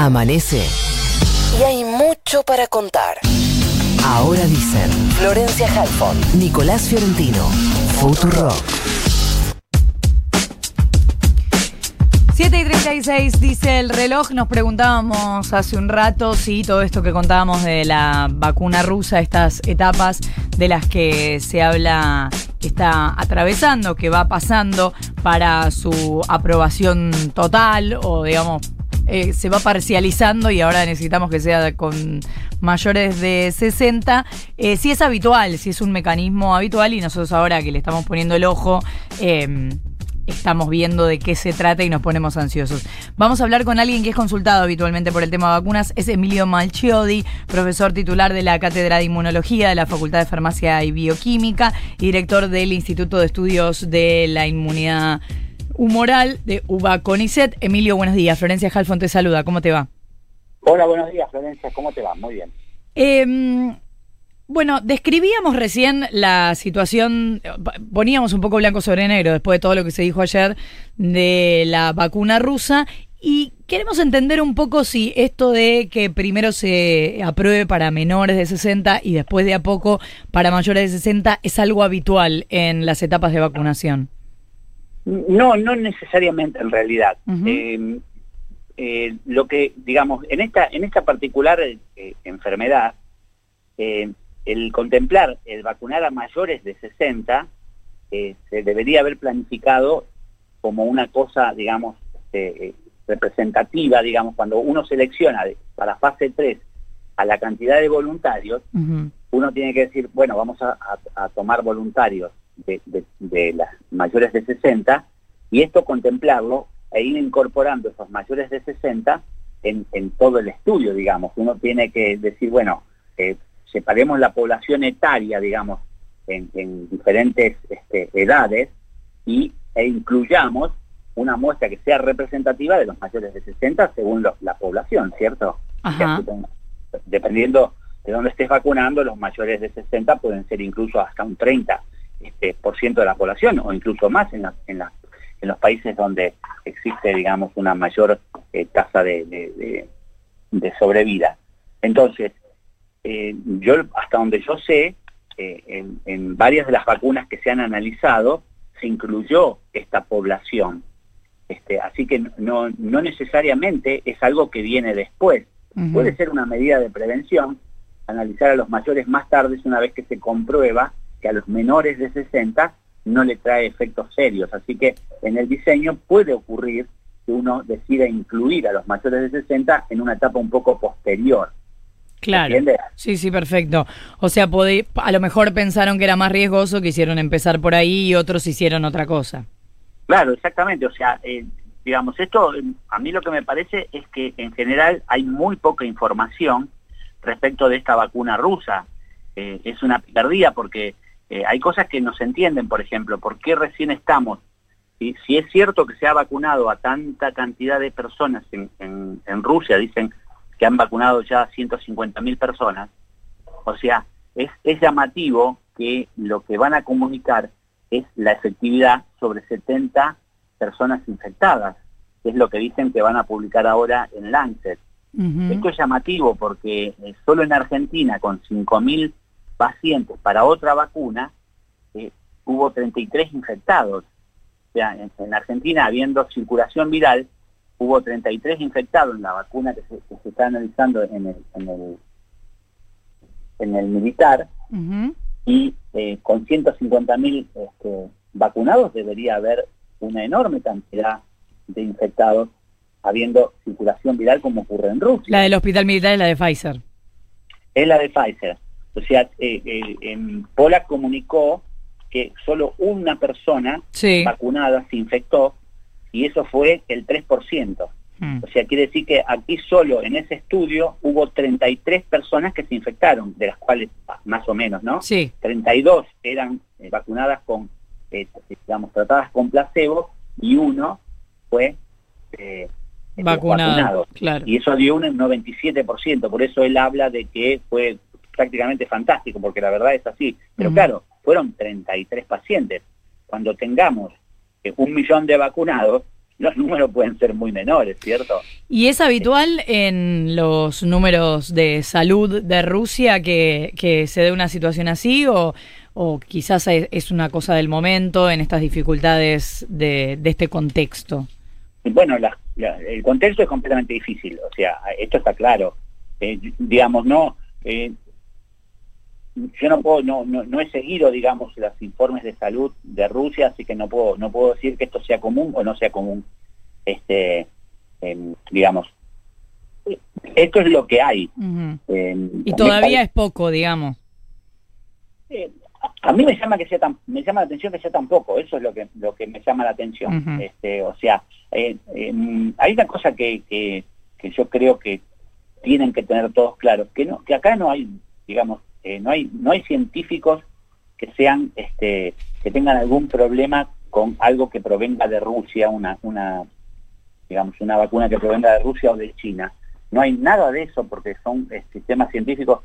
Amanece. Y hay mucho para contar. Ahora dicen Florencia Halfon, Nicolás Fiorentino, Futuro. 7 y 36 dice el reloj. Nos preguntábamos hace un rato si todo esto que contábamos de la vacuna rusa, estas etapas de las que se habla que está atravesando, que va pasando para su aprobación total o digamos eh, se va parcializando y ahora necesitamos que sea con mayores de 60. Eh, si es habitual, si es un mecanismo habitual y nosotros ahora que le estamos poniendo el ojo, eh, estamos viendo de qué se trata y nos ponemos ansiosos. Vamos a hablar con alguien que es consultado habitualmente por el tema de vacunas, es Emilio Malchiodi, profesor titular de la Cátedra de Inmunología de la Facultad de Farmacia y Bioquímica y director del Instituto de Estudios de la Inmunidad Humoral de UBA-CONICET. Emilio, buenos días. Florencia Halfon te saluda. ¿Cómo te va? Hola, buenos días, Florencia. ¿Cómo te va? Muy bien. Eh, bueno, describíamos recién la situación, poníamos un poco blanco sobre negro después de todo lo que se dijo ayer de la vacuna rusa y queremos entender un poco si esto de que primero se apruebe para menores de 60 y después de a poco para mayores de 60 es algo habitual en las etapas de vacunación. No, no necesariamente en realidad. eh, eh, lo que, digamos, en esta, en esta particular eh, enfermedad, eh, el contemplar el vacunar a mayores de 60 eh, se debería haber planificado como una cosa, digamos, eh, representativa, digamos, cuando uno selecciona para fase 3 a la cantidad de voluntarios, uh -huh. uno tiene que decir, bueno, vamos a, a, a tomar voluntarios de, de, de, las mayores de 60 y esto contemplarlo e ir incorporando esos mayores de 60 en, en todo el estudio, digamos. Uno tiene que decir, bueno, eh, separemos la población etaria, digamos, en, en diferentes este, edades y, e incluyamos una muestra que sea representativa de los mayores de 60 según lo, la población, ¿cierto? Ajá. Dependiendo de dónde estés vacunando, los mayores de 60 pueden ser incluso hasta un 30 este, por ciento de la población o incluso más en, la, en, la, en los países donde existe, digamos, una mayor eh, tasa de, de, de, de sobrevida. Entonces, eh, yo hasta donde yo sé, eh, en, en, varias de las vacunas que se han analizado, se incluyó esta población. Este, así que no, no necesariamente es algo que viene después. Uh -huh. Puede ser una medida de prevención, analizar a los mayores más tarde una vez que se comprueba que a los menores de 60 no le trae efectos serios. Así que en el diseño puede ocurrir que uno decida incluir a los mayores de 60 en una etapa un poco posterior. Claro. Sí, sí, perfecto. O sea, podé, a lo mejor pensaron que era más riesgoso, quisieron empezar por ahí y otros hicieron otra cosa. Claro, exactamente. O sea, eh, digamos, esto a mí lo que me parece es que en general hay muy poca información respecto de esta vacuna rusa. Eh, es una picardía porque eh, hay cosas que no se entienden, por ejemplo, ¿por qué recién estamos? Si, si es cierto que se ha vacunado a tanta cantidad de personas en, en, en Rusia, dicen que han vacunado ya 150 mil personas. O sea, es, es, llamativo que lo que van a comunicar es la efectividad sobre 70 personas infectadas, que es lo que dicen que van a publicar ahora en Lancet. Uh -huh. Esto es llamativo porque eh, solo en Argentina, con 5 mil pacientes para otra vacuna, eh, hubo 33 infectados. O sea, en, en Argentina, habiendo circulación viral, hubo 33 infectados en la vacuna que se, que se está analizando en el, en el, en el militar uh -huh. y eh, con 150 mil este, vacunados debería haber una enorme cantidad de infectados habiendo circulación viral como ocurre en Rusia. La del hospital militar es la de Pfizer. Es la de Pfizer. O sea, eh, eh, en Pola comunicó que solo una persona sí. vacunada se infectó y eso fue el 3%. Mm. O sea, quiere decir que aquí solo en ese estudio hubo 33 personas que se infectaron, de las cuales más o menos, ¿no? Sí. 32 eran eh, vacunadas con, eh, digamos, tratadas con placebo y uno fue eh, vacunado, vacunado. Claro. Y eso dio un 97%, por eso él habla de que fue prácticamente fantástico, porque la verdad es así. Pero mm. claro, fueron 33 pacientes. Cuando tengamos un millón de vacunados, los números pueden ser muy menores, ¿cierto? ¿Y es habitual en los números de salud de Rusia que, que se dé una situación así o, o quizás es una cosa del momento en estas dificultades de, de este contexto? Bueno, el contexto es completamente difícil, o sea, esto está claro. Eh, digamos, no, eh, yo no puedo, no, no, he seguido, digamos, los informes de salud de Rusia, así que no puedo, no puedo decir que esto sea común o no sea común. Este, em, digamos, esto es lo que hay. Em, y todavía es poco, digamos. Eh, a mí me llama que sea tan, me llama la atención que sea tan poco, eso es lo que, lo que me llama la atención. este, o sea, eh, em, hay una cosa que, que, que yo creo que tienen que tener todos claros, que no, que acá no hay, digamos, eh, no hay no hay científicos que sean este que tengan algún problema con algo que provenga de Rusia una una digamos una vacuna que provenga de Rusia o de China. No hay nada de eso porque son eh, sistemas científicos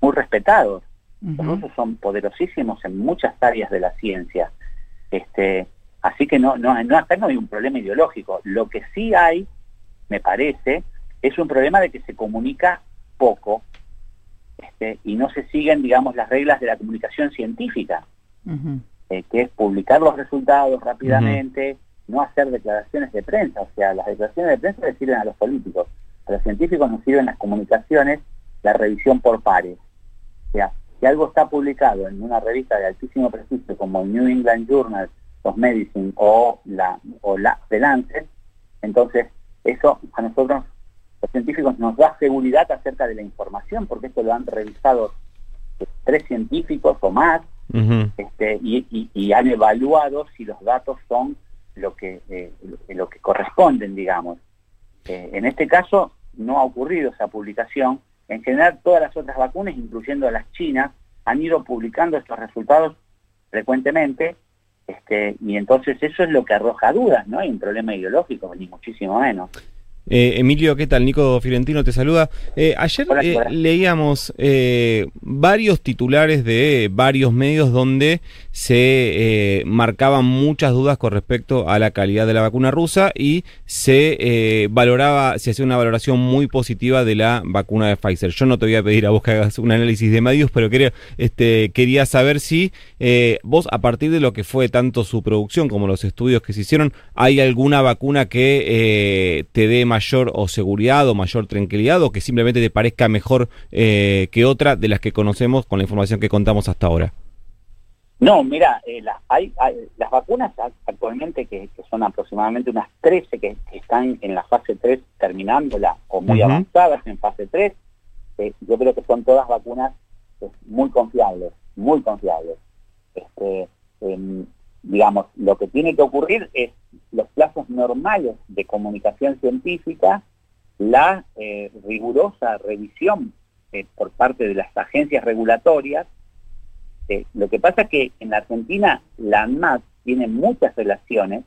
muy respetados. Los rusos son poderosísimos en muchas áreas de la ciencia. Este así que no no no acá no hay un problema ideológico. Lo que sí hay me parece es un problema de que se comunica poco este, y no se siguen, digamos, las reglas de la comunicación científica, eh, que es publicar los resultados rápidamente, no hacer declaraciones de prensa. O sea, las declaraciones de prensa le sirven a los políticos, a los científicos nos sirven las comunicaciones, la revisión por pares. O sea, si algo está publicado en una revista de altísimo prestigio como el New England Journal of Medicine o la, o la The Lancet, entonces eso a nosotros los científicos nos da seguridad acerca de la información, porque esto lo han revisado tres científicos o más, este, y, han evaluado si los datos son lo que, eh, lo que corresponden, digamos. Eh, en este caso no ha ocurrido esa publicación. En general, todas las otras vacunas, incluyendo las chinas, han ido publicando estos resultados frecuentemente, este, y entonces eso es lo que arroja dudas, no hay un problema ideológico, ni muchísimo menos. Eh, Emilio, ¿qué tal? Nico Fiorentino te saluda. Eh, ayer eh, leíamos varios titulares de varios medios donde se marcaban muchas dudas con respecto a la calidad de la vacuna rusa y se valoraba, se hacía una valoración muy positiva de la vacuna de Pfizer. Yo no te voy a pedir a vos que hagas un análisis de medios, pero quería, este, quería saber si vos, a partir de lo que fue tanto su producción como los estudios que se hicieron, hay alguna vacuna que te dé más mayor o seguridad o mayor tranquilidad o que simplemente te parezca mejor eh, que otra de las que conocemos con la información que contamos hasta ahora? No, mira, eh, hay, las vacunas actualmente, que, son aproximadamente unas 13 que, están en la fase 3 terminándola o muy avanzadas en fase 3, eh, yo creo que son todas vacunas pues, muy confiables, muy confiables. Este, em, digamos, lo que tiene que ocurrir es los plazos normales de comunicación científica, la eh, rigurosa revisión eh, por parte de las agencias regulatorias. Eh, lo que pasa es que en la Argentina la ANMAT tiene muchas relaciones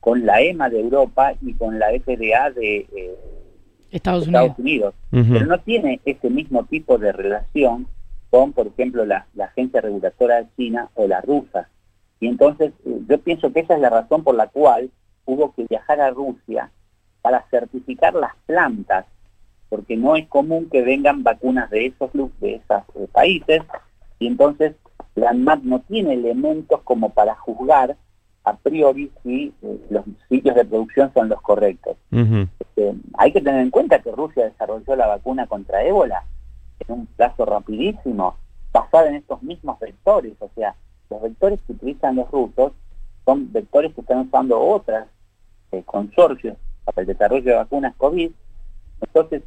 con la EMA de Europa y con la FDA de Estados, Unidos, pero no tiene ese mismo tipo de relación con, por ejemplo, la, la agencia regulatoria de China o la rusa. Y entonces yo pienso que esa es la razón por la cual hubo que viajar a Rusia para certificar las plantas, porque no es común que vengan vacunas de esos de esos eh, países, y entonces la ANMAT no tiene elementos como para juzgar a priori si eh, los sitios de producción son los correctos. Este, hay que tener en cuenta que Rusia desarrolló la vacuna contra ébola en un plazo rapidísimo, basada en estos mismos vectores, o sea, los vectores que utilizan los rusos son vectores que están usando otras eh, consorcios para el desarrollo de vacunas COVID. Entonces,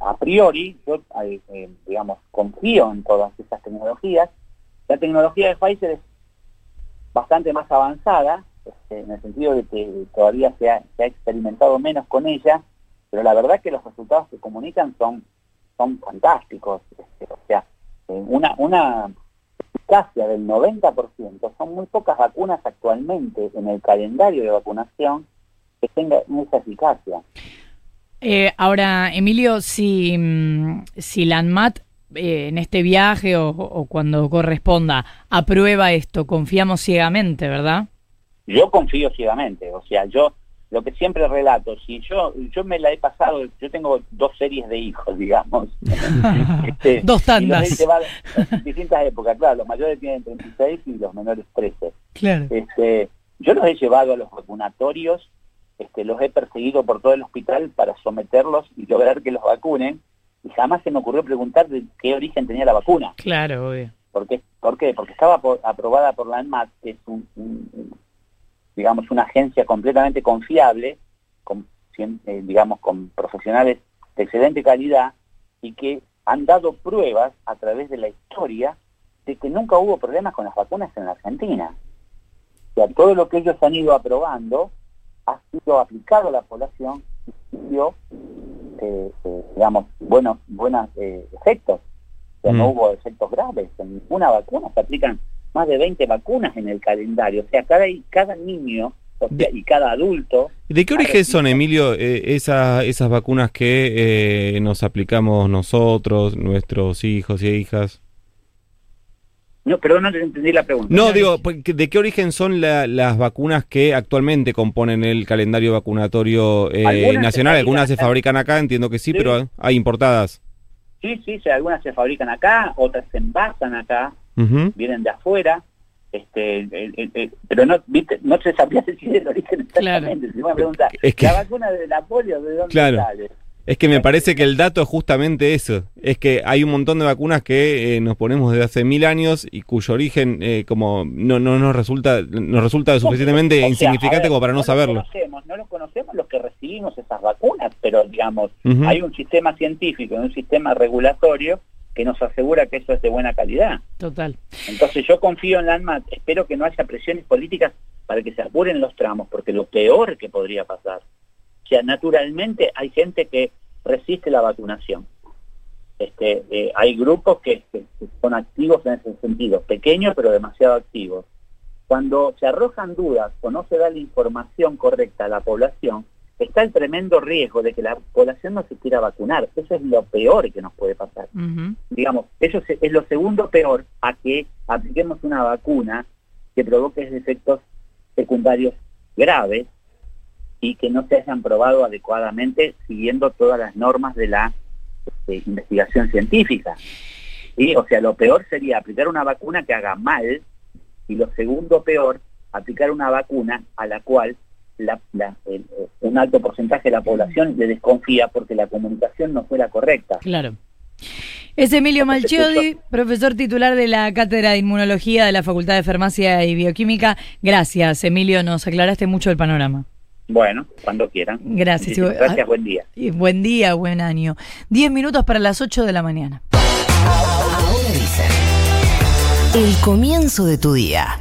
a priori, yo, eh, eh, digamos, confío en todas esas tecnologías. La tecnología de Pfizer es bastante más avanzada, este, en el sentido de que todavía se ha, experimentado menos con ella, pero la verdad que los resultados que comunican son, son fantásticos. Este, o sea, una, una eficacia del 90%. Son muy pocas vacunas actualmente en el calendario de vacunación que tengan esa eficacia. Eh, ahora, Emilio, si, mm, si la ANMAT eh, en este viaje o, cuando corresponda aprueba esto, confiamos ciegamente, ¿verdad? Yo confío ciegamente, o sea, yo lo que siempre relato, si yo yo me la he pasado, yo tengo dos series de hijos, digamos. este, dos tandas. en distintas épocas, claro, los mayores tienen 36 y los menores 13. Claro. Este, yo los he llevado a los vacunatorios, este, los he perseguido por todo el hospital para someterlos y lograr que los vacunen, y jamás se me ocurrió preguntar de qué origen tenía la vacuna. Claro, obvio. ¿Por qué? ¿Por qué? Porque estaba aprobada por la ANMAT, que es un digamos, una agencia completamente confiable, con, eh, digamos, con profesionales de excelente calidad y que han dado pruebas a través de la historia de que nunca hubo problemas con las vacunas en la Argentina. O sea, todo lo que ellos han ido aprobando ha sido aplicado a la población y dio, eh, eh, digamos, buenos, buenos efectos. O sea, no mm. hubo efectos graves. En ninguna vacuna se aplican más de 20 vacunas en el calendario. O sea, cada, cada niño y cada adulto... ¿De qué origen son, Emilio, eh, esas vacunas que eh, nos aplicamos nosotros, nuestros hijos y hijas? No, pero no entendí la pregunta. No, digo, pues, ¿de qué origen son las vacunas que actualmente componen el calendario vacunatorio eh, nacional? Algunas se fabrican acá, entiendo que sí, pero hay importadas. Sí, sí, algunas se fabrican acá, otras se envasan acá, vienen de afuera, este, pero no, viste, no se sabía decir el origen exactamente. Si me pregunta, es que, ¿la vacuna de la polio de dónde sale? Es que me parece que el dato es justamente eso. Es que hay un montón de vacunas que eh, nos ponemos desde hace mil años y cuyo origen eh, como no, no nos resulta nos resulta suficientemente insignificante como para no, saberlo. conocemos, no lo conocemos los que recibimos esas vacunas, pero digamos, hay un sistema científico, un sistema regulatorio que nos asegura que eso es de buena calidad. Total. Entonces yo confío en la ANMAT, espero que no haya presiones políticas para que se apuren los tramos, porque lo peor que podría pasar, o sea, naturalmente hay gente que resiste la vacunación. Este, eh, hay grupos que, que, son activos en ese sentido, pequeños pero demasiado activos. Cuando se arrojan dudas o no se da la información correcta a la población, está el tremendo riesgo de que la población no se quiera vacunar. Eso es lo peor que nos puede pasar. Digamos, eso es, lo segundo peor a que apliquemos una vacuna que provoque efectos secundarios graves y que no se hayan probado adecuadamente siguiendo todas las normas de la este, investigación científica. y O sea, lo peor sería aplicar una vacuna que haga mal y lo segundo peor, aplicar una vacuna a la cual la, un alto porcentaje de la población le desconfía porque la comunicación no fue la correcta. Claro. Es Emilio Malchiodi, profesor titular de la Cátedra de Inmunología de la Facultad de Farmacia y Bioquímica. Gracias, Emilio, nos aclaraste mucho el panorama. Bueno, cuando quieran. Gracias. Gracias, buen día. Y buen día, buen año. Diez minutos para las ocho de la mañana. Ahora dice, el comienzo de tu día.